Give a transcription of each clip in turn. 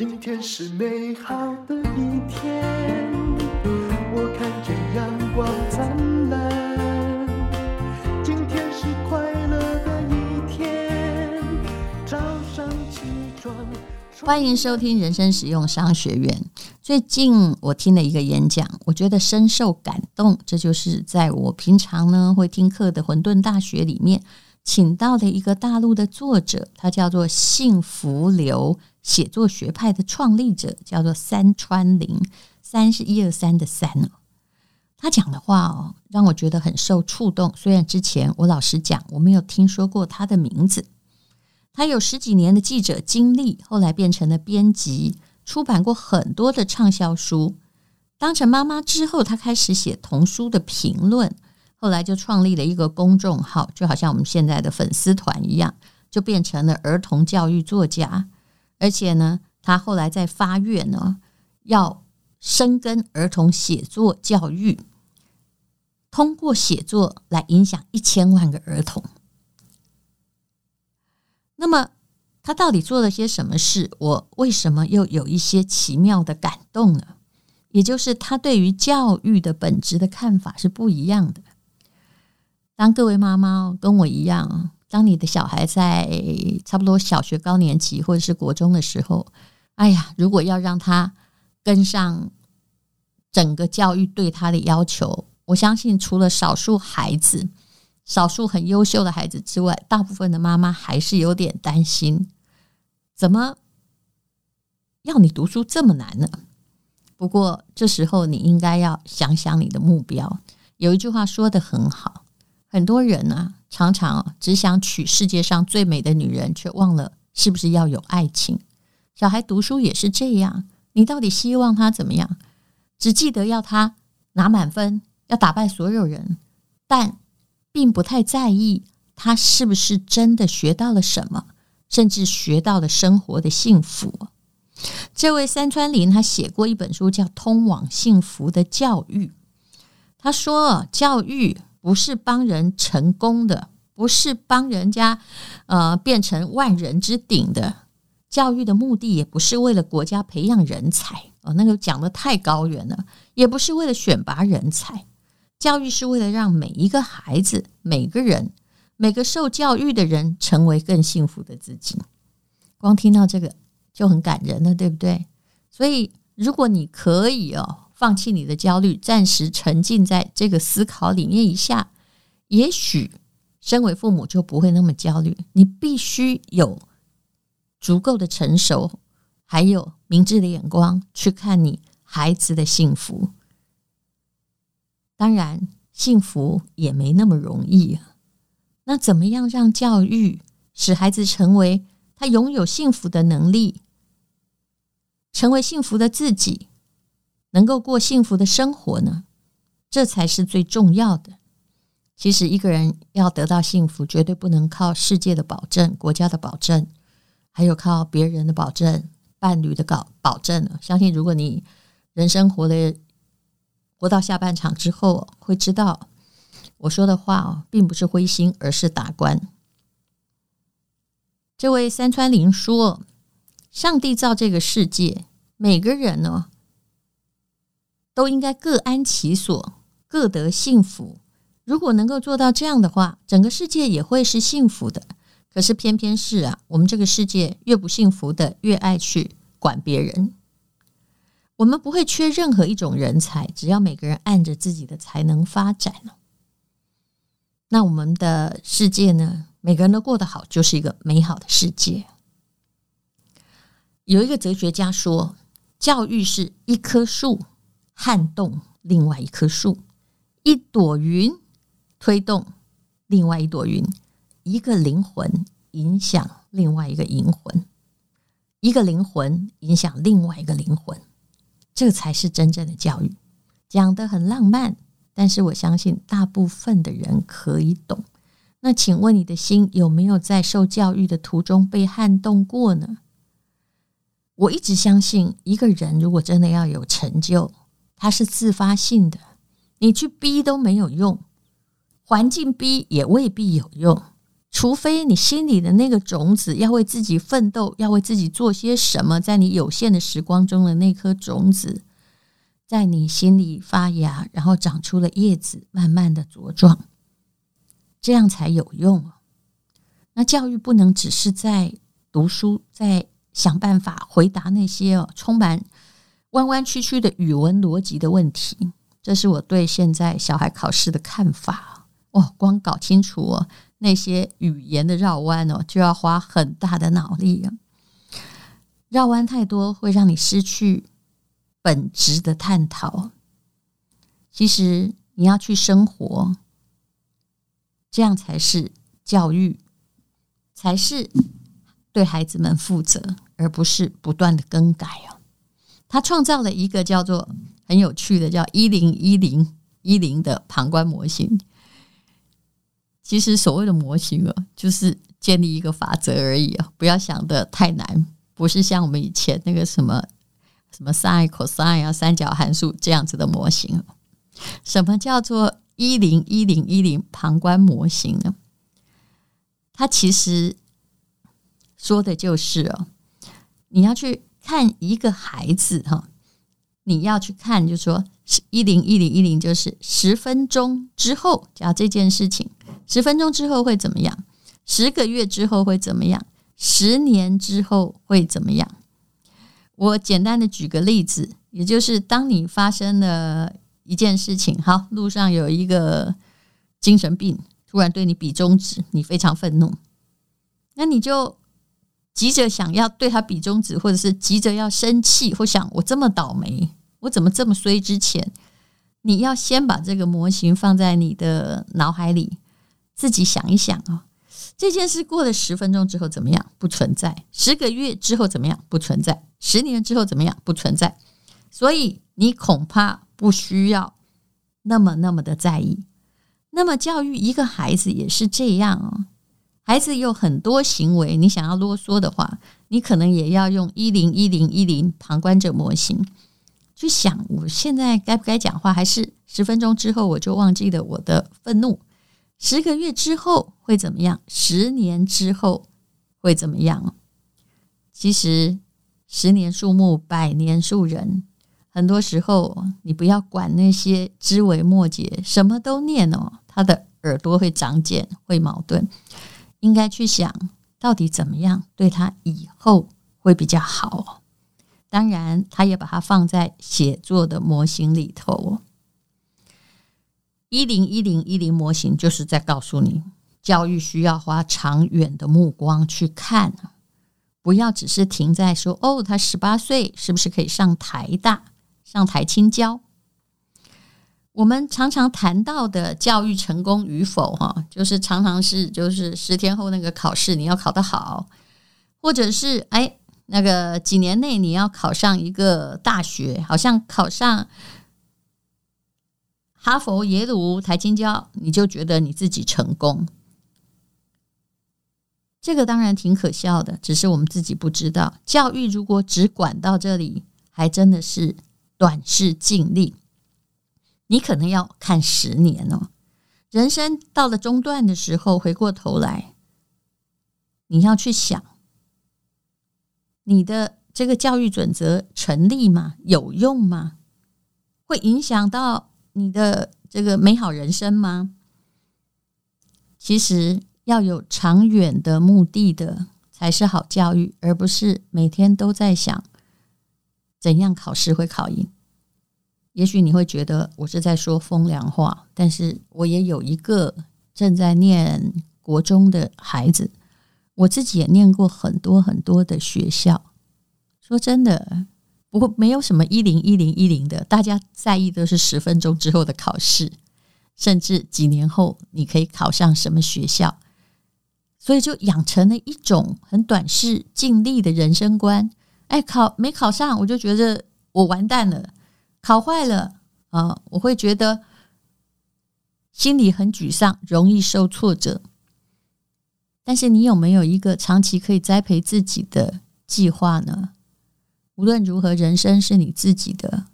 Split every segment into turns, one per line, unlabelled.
今天是美好的一天，我看见阳光灿烂。今天是快乐的一天，早上起床。
欢迎收听人生实用商学院。最近我听了一个演讲，我觉得深受感动。这就是在我平常呢会听课的混沌大学里面，请到的一个大陆的作者，他叫做幸福流写作学派的创立者，叫做三川林。三是一二三的三哦。他讲的话哦，让我觉得很受触动。虽然之前我老实讲，我没有听说过他的名字。他有十几年的记者经历，后来变成了编辑，出版过很多的畅销书。当成妈妈之后，他开始写童书的评论，后来就创立了一个公众号，就好像我们现在的粉丝团一样，就变成了儿童教育作家。而且呢，他后来在发愿呢，要深耕儿童写作教育，通过写作来影响一千万个儿童。那么他到底做了些什么事？我为什么又有一些奇妙的感动呢？也就是他对于教育的本质的看法是不一样的。当各位妈妈跟我一样，当你的小孩在差不多小学高年级或者是国中的时候，哎呀，如果要让他跟上整个教育对他的要求，我相信除了少数孩子。少数很优秀的孩子之外，大部分的妈妈还是有点担心：怎么要你读书这么难呢？不过这时候你应该要想想你的目标。有一句话说的很好：很多人、啊，常常只想娶世界上最美的女人，却忘了是不是要有爱情。小孩读书也是这样，你到底希望他怎么样？只记得要他拿满分，要打败所有人，但。并不太在意他是不是真的学到了什么，甚至学到了生活的幸福。这位三川林他写过一本书，叫《通往幸福的教育》。他说，教育不是帮人成功的，不是帮人家呃变成万人之顶的。教育的目的也不是为了国家培养人才哦，那个讲得太高远了，也不是为了选拔人才。教育是为了让每一个孩子、每个人、每个受教育的人成为更幸福的自己。光听到这个就很感人了，对不对？所以，如果你可以哦，放弃你的焦虑，暂时沉浸在这个思考里面一下，也许身为父母就不会那么焦虑。你必须有足够的成熟，还有明智的眼光去看你孩子的幸福。当然，幸福也没那么容易啊。那怎么样让教育使孩子成为他拥有幸福的能力，成为幸福的自己，能够过幸福的生活呢？这才是最重要的。其实，一个人要得到幸福，绝对不能靠世界的保证、国家的保证，还有靠别人的保证、伴侣的保保证。相信，如果你人生活的活到下半场之后，会知道我说的话哦，并不是灰心，而是达观。这位三川林说：“上帝造这个世界，每个人呢，都应该各安其所，各得幸福。如果能够做到这样的话，整个世界也会是幸福的。可是偏偏是啊，我们这个世界越不幸福的，越爱去管别人。”我们不会缺任何一种人才，只要每个人按着自己的才能发展。那我们的世界呢？每个人都过得好，就是一个美好的世界。有一个哲学家说，教育是一棵树撼动另外一棵树，一朵云推动另外一朵云，一个灵魂影响另外一个灵魂，一个灵魂影响另外一个灵魂。这才是真正的教育，讲得很浪漫，但是我相信大部分的人可以懂。那请问你的心有没有在受教育的途中被撼动过呢？我一直相信，一个人如果真的要有成就，它是自发性的，你去逼都没有用，环境逼也未必有用，除非你心里的那个种子要为自己奋斗，要为自己做些什么，在你有限的时光中的那颗种子，在你心里发芽，然后长出了叶子，慢慢的茁壮，这样才有用。那教育不能只是在读书，在想办法回答那些哦充满弯弯曲曲的语文逻辑的问题。这是我对现在小孩考试的看法。哦，光搞清楚哦。那些语言的绕弯哦，就要花很大的脑力了。绕弯太多，会让你失去本质的探讨。其实你要去生活，这样才是教育，才是对孩子们负责，而不是不断的更改哦。他创造了一个叫做很有趣的叫一零一零一零的旁观模型。其实所谓的模型啊，就是建立一个法则而已啊，不要想的太难，不是像我们以前那个什么什么 sin、cosine 啊、三角函数这样子的模型。什么叫做一零一零一零旁观模型呢？它其实说的就是哦，你要去看一个孩子哈，你要去看，就是说一零一零一零就是十分钟之后讲这件事情。十分钟之后会怎么样？十个月之后会怎么样？十年之后会怎么样？我简单的举个例子，也就是当你发生了一件事情，好，路上有一个精神病突然对你比中指，你非常愤怒，那你就急着想要对他比中指，或者是急着要生气，或想我这么倒霉，我怎么这么衰？之前，你要先把这个模型放在你的脑海里。自己想一想啊，这件事过了十分钟之后怎么样？不存在。十个月之后怎么样？不存在。十年之后怎么样？不存在。所以你恐怕不需要那么那么的在意。那么教育一个孩子也是这样哦。孩子有很多行为，你想要啰嗦的话，你可能也要用一零一零一零旁观者模型去想：我现在该不该讲话？还是十分钟之后我就忘记了我的愤怒？十个月之后会怎么样？十年之后会怎么样？其实十年树木，百年树人。很多时候，你不要管那些枝微末节，什么都念哦，他的耳朵会长茧，会矛盾。应该去想到底怎么样对他以后会比较好。当然，他也把它放在写作的模型里头。一零一零一零模型就是在告诉你，教育需要花长远的目光去看，不要只是停在说哦，他十八岁是不是可以上台大、上台青交？我们常常谈到的教育成功与否，哈，就是常常是就是十天后那个考试你要考得好，或者是哎那个几年内你要考上一个大学，好像考上。哈佛、耶鲁、台清交，你就觉得你自己成功？这个当然挺可笑的，只是我们自己不知道。教育如果只管到这里，还真的是短视近利。你可能要看十年哦。人生到了中段的时候，回过头来，你要去想，你的这个教育准则成立吗？有用吗？会影响到？你的这个美好人生吗？其实要有长远的目的的才是好教育，而不是每天都在想怎样考试会考赢。也许你会觉得我是在说风凉话，但是我也有一个正在念国中的孩子，我自己也念过很多很多的学校。说真的。不过没有什么一零一零一零的，大家在意的是十分钟之后的考试，甚至几年后你可以考上什么学校，所以就养成了一种很短视、尽力的人生观。哎，考没考上，我就觉得我完蛋了；考坏了啊，我会觉得心里很沮丧，容易受挫折。但是你有没有一个长期可以栽培自己的计划呢？无论如何，人生是你自己的。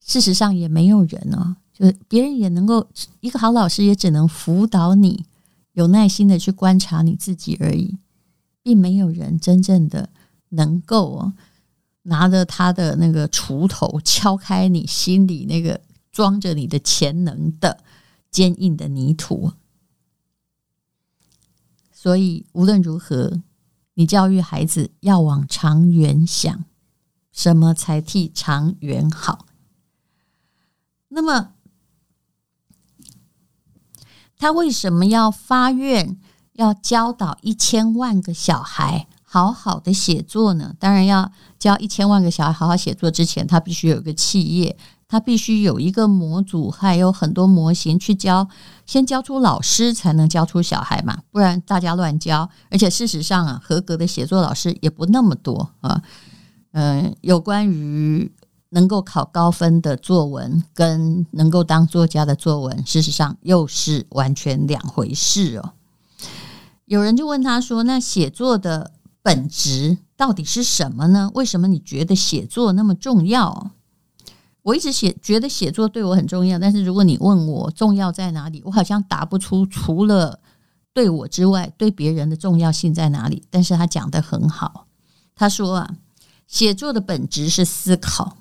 事实上，也没有人哦，就是别人也能够，一个好老师也只能辅导你有耐心的去观察你自己而已，并没有人真正的能够拿着他的那个锄头敲开你心里那个装着你的潜能的坚硬的泥土。所以无论如何，你教育孩子要往长远想，什么才替长远好？那么。他为什么要发愿要教导一千万个小孩好好的写作呢？当然，要教一千万个小孩好好写作之前，他必须有一个企业，他必须有一个模组，还有很多模型去教，先教出老师，才能教出小孩嘛，不然大家乱教。而且事实上啊，合格的写作老师也不那么多啊。嗯，有关于。能够考高分的作文跟能够当作家的作文，事实上又是完全两回事哦。有人就问他说：“那写作的本质到底是什么呢？为什么你觉得写作那么重要？”我一直写觉得写作对我很重要，但是如果你问我重要在哪里，我好像答不出除了对我之外对别人的重要性在哪里。但是他讲得很好，他说啊，写作的本质是思考。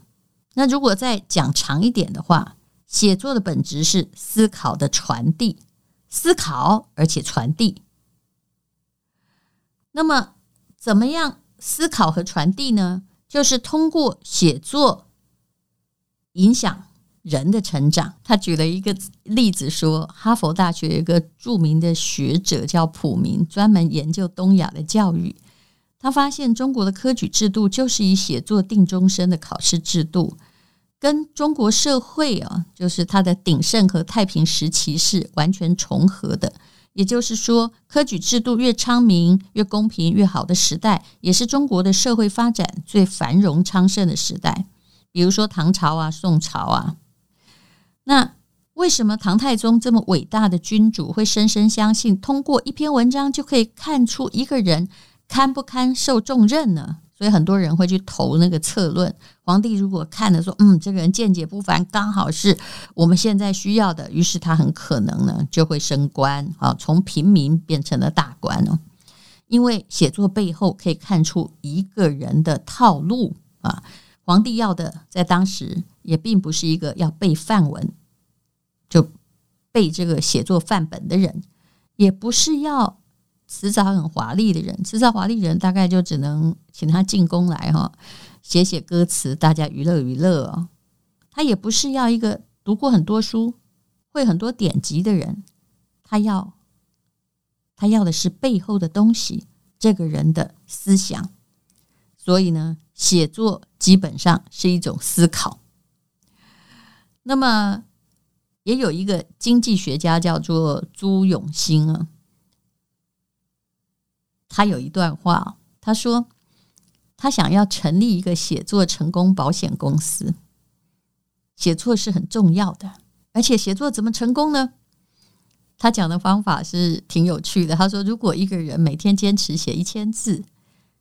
那如果再讲长一点的话，写作的本质是思考的传递，思考而且传递。那么，怎么样思考和传递呢？就是通过写作影响人的成长。他举了一个例子说，哈佛大学有一个著名的学者叫普明，专门研究东亚的教育。他发现中国的科举制度就是以写作定终身的考试制度，跟中国社会啊，就是它的鼎盛和太平时期是完全重合的。也就是说，科举制度越昌明、越公平、越好的时代，也是中国的社会发展最繁荣昌盛的时代。比如说唐朝啊、宋朝啊。那为什么唐太宗这么伟大的君主会深深相信，通过一篇文章就可以看出一个人？堪不堪受重任呢？所以很多人会去投那个策论。皇帝如果看了说，嗯，这个人见解不凡，刚好是我们现在需要的，于是他很可能呢就会升官啊，从平民变成了大官哦。因为写作背后可以看出一个人的套路啊。皇帝要的在当时也并不是一个要背范文，就背这个写作范本的人，也不是要。辞藻很华丽的人，辞藻华丽人大概就只能请他进宫来哈，写写歌词，大家娱乐娱乐哦。他也不是要一个读过很多书、会很多典籍的人，他要他要的是背后的东西，这个人的思想。所以呢，写作基本上是一种思考。那么，也有一个经济学家叫做朱永新啊。他有一段话，他说他想要成立一个写作成功保险公司。写作是很重要的，而且写作怎么成功呢？他讲的方法是挺有趣的。他说，如果一个人每天坚持写一千字，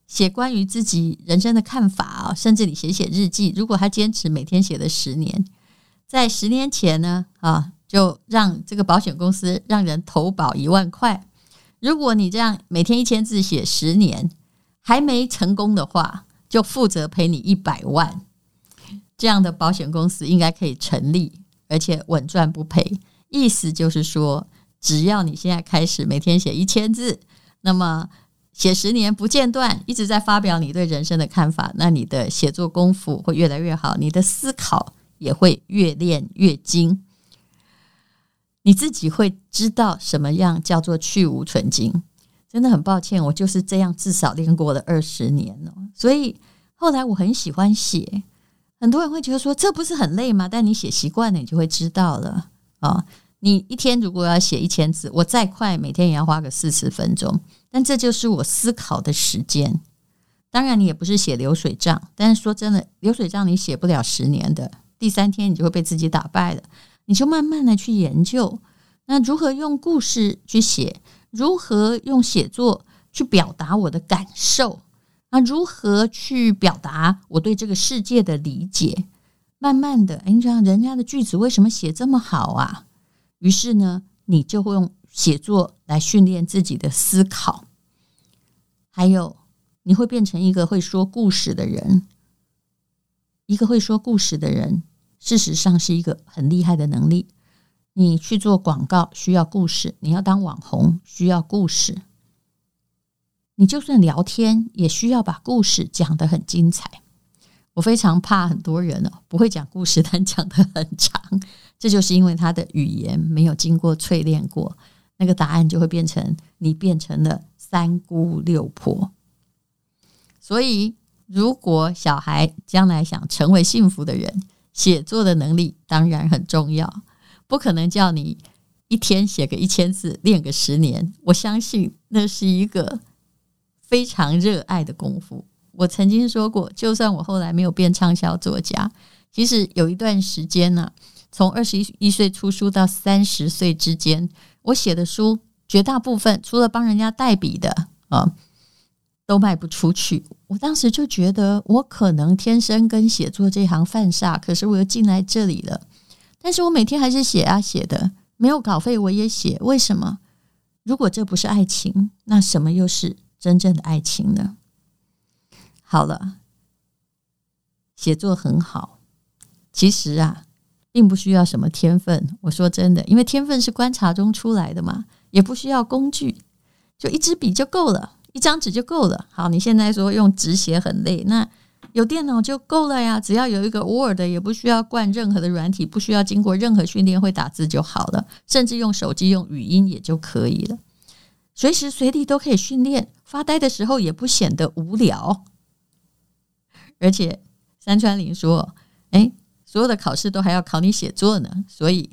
写关于自己人生的看法啊，甚至你写写日记，如果他坚持每天写了十年，在十年前呢，啊，就让这个保险公司让人投保一万块。如果你这样每天一千字写十年还没成功的话，就负责赔你一百万。这样的保险公司应该可以成立，而且稳赚不赔。意思就是说，只要你现在开始每天写一千字，那么写十年不间断，一直在发表你对人生的看法，那你的写作功夫会越来越好，你的思考也会越练越精。你自己会知道什么样叫做去芜存菁。真的很抱歉，我就是这样，至少练过了二十年了。所以后来我很喜欢写。很多人会觉得说，这不是很累吗？但你写习惯了，你就会知道了啊。你一天如果要写一千字，我再快，每天也要花个四十分钟。但这就是我思考的时间。当然，你也不是写流水账。但是说真的，流水账你写不了十年的，第三天你就会被自己打败了。你就慢慢的去研究，那如何用故事去写，如何用写作去表达我的感受，那如何去表达我对这个世界的理解？慢慢的，哎，你想人家的句子为什么写这么好啊？于是呢，你就会用写作来训练自己的思考，还有你会变成一个会说故事的人。一个会说故事的人，事实上是一个很厉害的能力。你去做广告需要故事，你要当网红需要故事，你就算聊天也需要把故事讲得很精彩。我非常怕很多人哦，不会讲故事，但讲得很长，这就是因为他的语言没有经过淬炼过，那个答案就会变成你变成了三姑六婆。所以，如果小孩将来想成为幸福的人，写作的能力当然很重要，不可能叫你一天写个一千字，练个十年。我相信那是一个非常热爱的功夫。我曾经说过，就算我后来没有变畅销作家，其实有一段时间呢、啊，从二十一岁出书到三十岁之间，我写的书绝大部分除了帮人家代笔的啊，都卖不出去。我当时就觉得，我可能天生跟写作这行犯煞，可是我又进来这里了。但是我每天还是写啊写的，没有稿费我也写。为什么？如果这不是爱情，那什么又是真正的爱情呢？好了，写作很好，其实啊，并不需要什么天分。我说真的，因为天分是观察中出来的嘛，也不需要工具，就一支笔就够了，一张纸就够了。好，你现在说用纸写很累，那有电脑就够了呀，只要有一个 Word，也不需要灌任何的软体，不需要经过任何训练，会打字就好了，甚至用手机用语音也就可以了，随时随地都可以训练，发呆的时候也不显得无聊。而且山川林说：“哎，所有的考试都还要考你写作呢，所以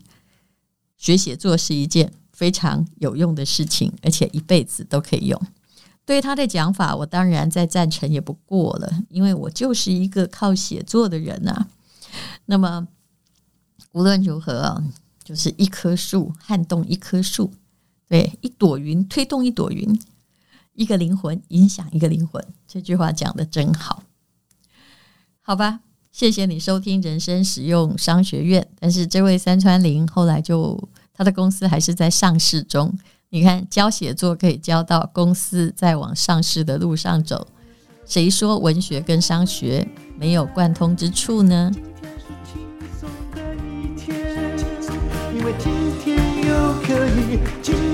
学写作是一件非常有用的事情，而且一辈子都可以用。”对他的讲法，我当然再赞成也不过了，因为我就是一个靠写作的人呐。那么无论如何，就是一棵树撼动一棵树，对，一朵云推动一朵云，一个灵魂影响一个灵魂。这句话讲得真好。好吧，谢谢你收听人生实用商学院。但是这位三川林后来就他的公司还是在上市中。你看，教写作可以教到公司在往上市的路上走。谁说文学跟商学没有贯通之处呢？
今天是轻松的一天，因为今天又可以。